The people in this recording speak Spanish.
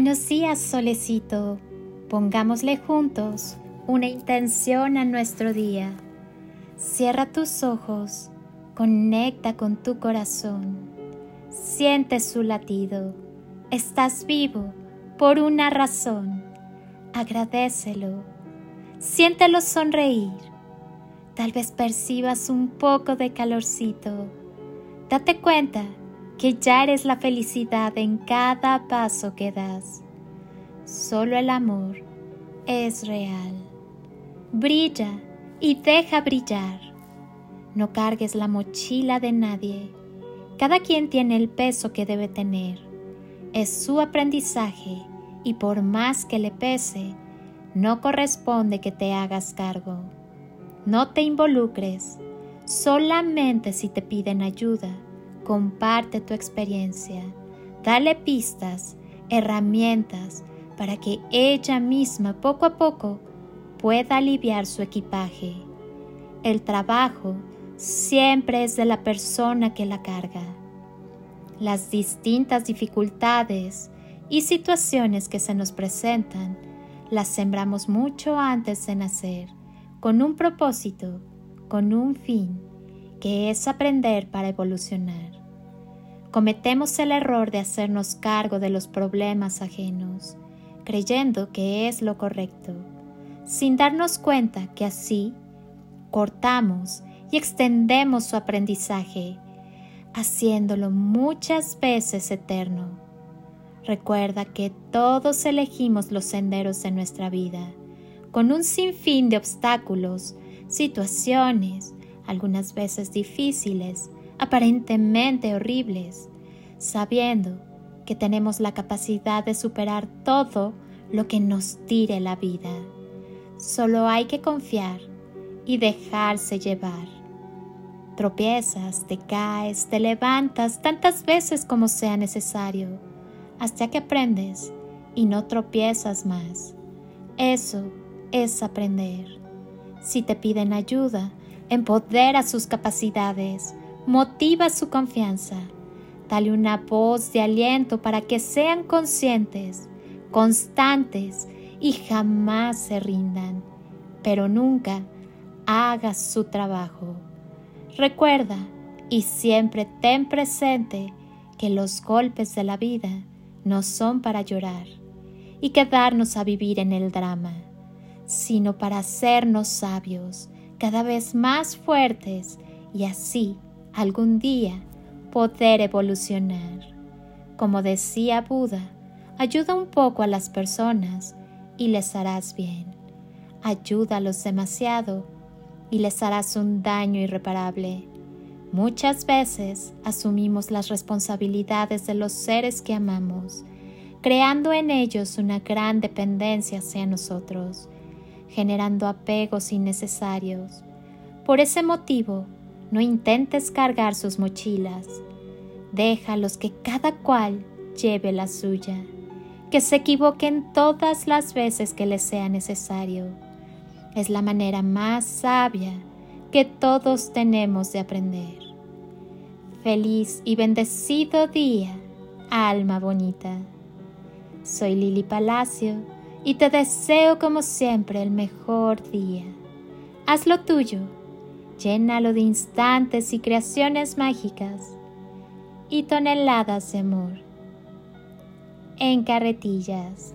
Buenos días, solecito. Pongámosle juntos una intención a nuestro día. Cierra tus ojos, conecta con tu corazón, siente su latido. Estás vivo por una razón. Agradecelo. Siéntelo sonreír. Tal vez percibas un poco de calorcito. Date cuenta que ya eres la felicidad en cada paso que das. Solo el amor es real. Brilla y deja brillar. No cargues la mochila de nadie. Cada quien tiene el peso que debe tener. Es su aprendizaje y por más que le pese, no corresponde que te hagas cargo. No te involucres, solamente si te piden ayuda comparte tu experiencia, dale pistas, herramientas para que ella misma poco a poco pueda aliviar su equipaje. El trabajo siempre es de la persona que la carga. Las distintas dificultades y situaciones que se nos presentan las sembramos mucho antes de nacer, con un propósito, con un fin, que es aprender para evolucionar cometemos el error de hacernos cargo de los problemas ajenos, creyendo que es lo correcto, sin darnos cuenta que así cortamos y extendemos su aprendizaje, haciéndolo muchas veces eterno. Recuerda que todos elegimos los senderos de nuestra vida, con un sinfín de obstáculos, situaciones, algunas veces difíciles, aparentemente horribles, sabiendo que tenemos la capacidad de superar todo lo que nos tire la vida. Solo hay que confiar y dejarse llevar. Tropiezas, te caes, te levantas tantas veces como sea necesario, hasta que aprendes y no tropiezas más. Eso es aprender. Si te piden ayuda, empodera sus capacidades, motiva su confianza. Dale una voz de aliento para que sean conscientes, constantes y jamás se rindan, pero nunca hagas su trabajo. Recuerda y siempre ten presente que los golpes de la vida no son para llorar y quedarnos a vivir en el drama, sino para hacernos sabios, cada vez más fuertes y así algún día poder evolucionar. Como decía Buda, ayuda un poco a las personas y les harás bien. Ayúdalos demasiado y les harás un daño irreparable. Muchas veces asumimos las responsabilidades de los seres que amamos, creando en ellos una gran dependencia hacia nosotros, generando apegos innecesarios. Por ese motivo, no intentes cargar sus mochilas. Déjalos que cada cual lleve la suya. Que se equivoquen todas las veces que les sea necesario. Es la manera más sabia que todos tenemos de aprender. Feliz y bendecido día, alma bonita. Soy Lili Palacio y te deseo como siempre el mejor día. Haz lo tuyo llénalo de instantes y creaciones mágicas y toneladas de amor en carretillas.